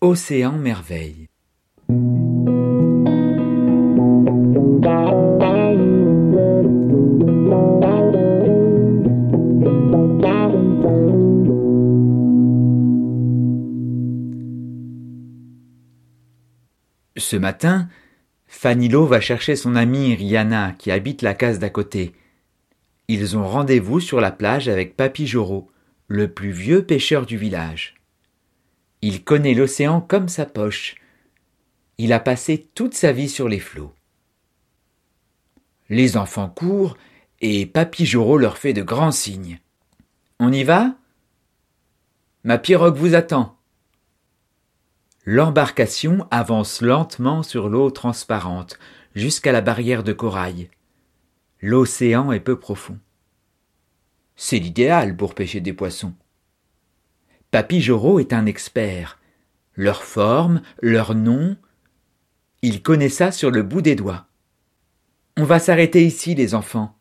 Océan Merveille. Ce matin, Fanilo va chercher son amie Rihanna qui habite la case d'à côté. Ils ont rendez-vous sur la plage avec Papy Joro, le plus vieux pêcheur du village. Il connaît l'océan comme sa poche. Il a passé toute sa vie sur les flots. Les enfants courent et Papy leur fait de grands signes. On y va? Ma pirogue vous attend. L'embarcation avance lentement sur l'eau transparente jusqu'à la barrière de corail. L'océan est peu profond. C'est l'idéal pour pêcher des poissons. Papy Joro est un expert. Leur forme, leur nom, il connaît ça sur le bout des doigts. On va s'arrêter ici, les enfants.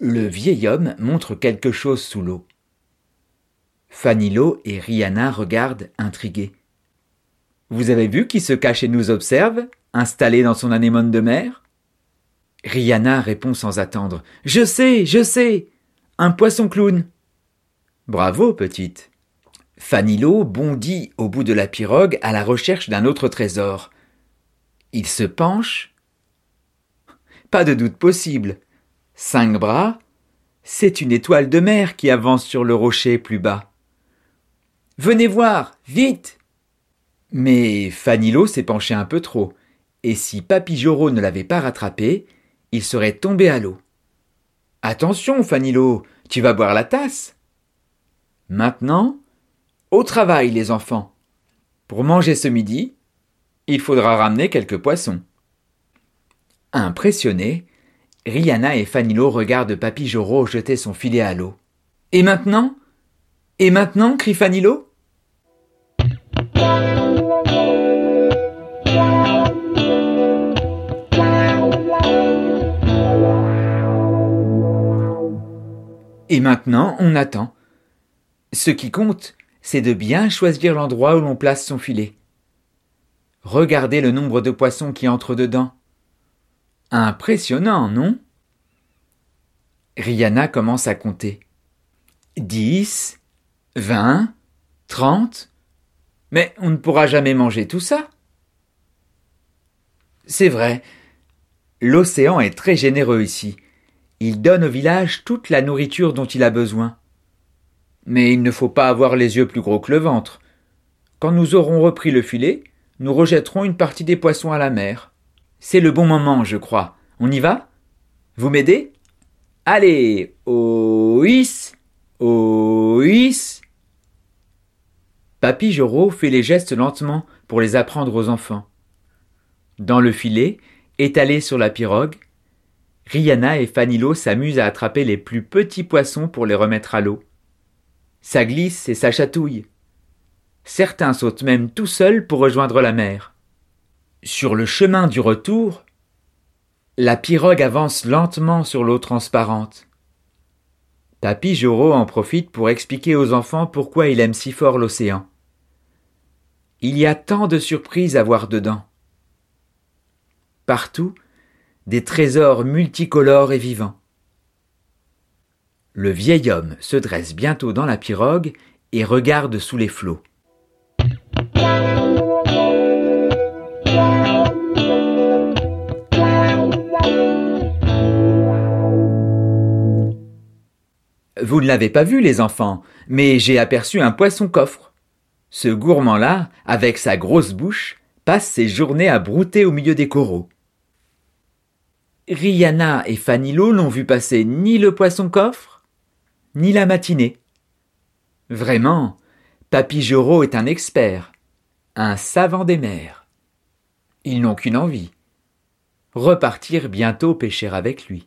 Le vieil homme montre quelque chose sous l'eau. Fanilo et Rihanna regardent intrigués. Vous avez vu qui se cache et nous observe, installé dans son anémone de mer? Rihanna répond sans attendre. Je sais, je sais. Un poisson clown. Bravo, petite. Fanilo bondit au bout de la pirogue à la recherche d'un autre trésor. Il se penche. Pas de doute possible. Cinq bras. C'est une étoile de mer qui avance sur le rocher plus bas. Venez voir, vite. Mais Fanilo s'est penché un peu trop, et si Papy Joro ne l'avait pas rattrapé, il serait tombé à l'eau. Attention, Fanilo, tu vas boire la tasse. Maintenant, au travail, les enfants. Pour manger ce midi, il faudra ramener quelques poissons. Impressionnés, Rihanna et Fanilo regardent Papy Joro jeter son filet à l'eau. Et maintenant? Et maintenant crie Fanilo? Et maintenant, on attend. Ce qui compte, c'est de bien choisir l'endroit où l'on place son filet. Regardez le nombre de poissons qui entrent dedans. Impressionnant, non? Rihanna commence à compter. Dix, vingt, trente. Mais on ne pourra jamais manger tout ça. C'est vrai. L'océan est très généreux ici. Il donne au village toute la nourriture dont il a besoin. Mais il ne faut pas avoir les yeux plus gros que le ventre. Quand nous aurons repris le filet, nous rejetterons une partie des poissons à la mer. C'est le bon moment, je crois. On y va? Vous m'aidez? Allez, oïs, oïs. Papy Joro fait les gestes lentement pour les apprendre aux enfants. Dans le filet, étalé sur la pirogue, Rihanna et Fanilo s'amusent à attraper les plus petits poissons pour les remettre à l'eau. Ça glisse et ça chatouille. Certains sautent même tout seuls pour rejoindre la mer. Sur le chemin du retour, la pirogue avance lentement sur l'eau transparente. Papy Joro en profite pour expliquer aux enfants pourquoi il aime si fort l'océan. Il y a tant de surprises à voir dedans. Partout, des trésors multicolores et vivants. Le vieil homme se dresse bientôt dans la pirogue et regarde sous les flots. Vous ne l'avez pas vu, les enfants, mais j'ai aperçu un poisson coffre. Ce gourmand-là, avec sa grosse bouche, passe ses journées à brouter au milieu des coraux. Rihanna et Fanilo n'ont vu passer ni le poisson coffre, ni la matinée. Vraiment, Papy est un expert, un savant des mers. Ils n'ont qu'une envie repartir bientôt pêcher avec lui.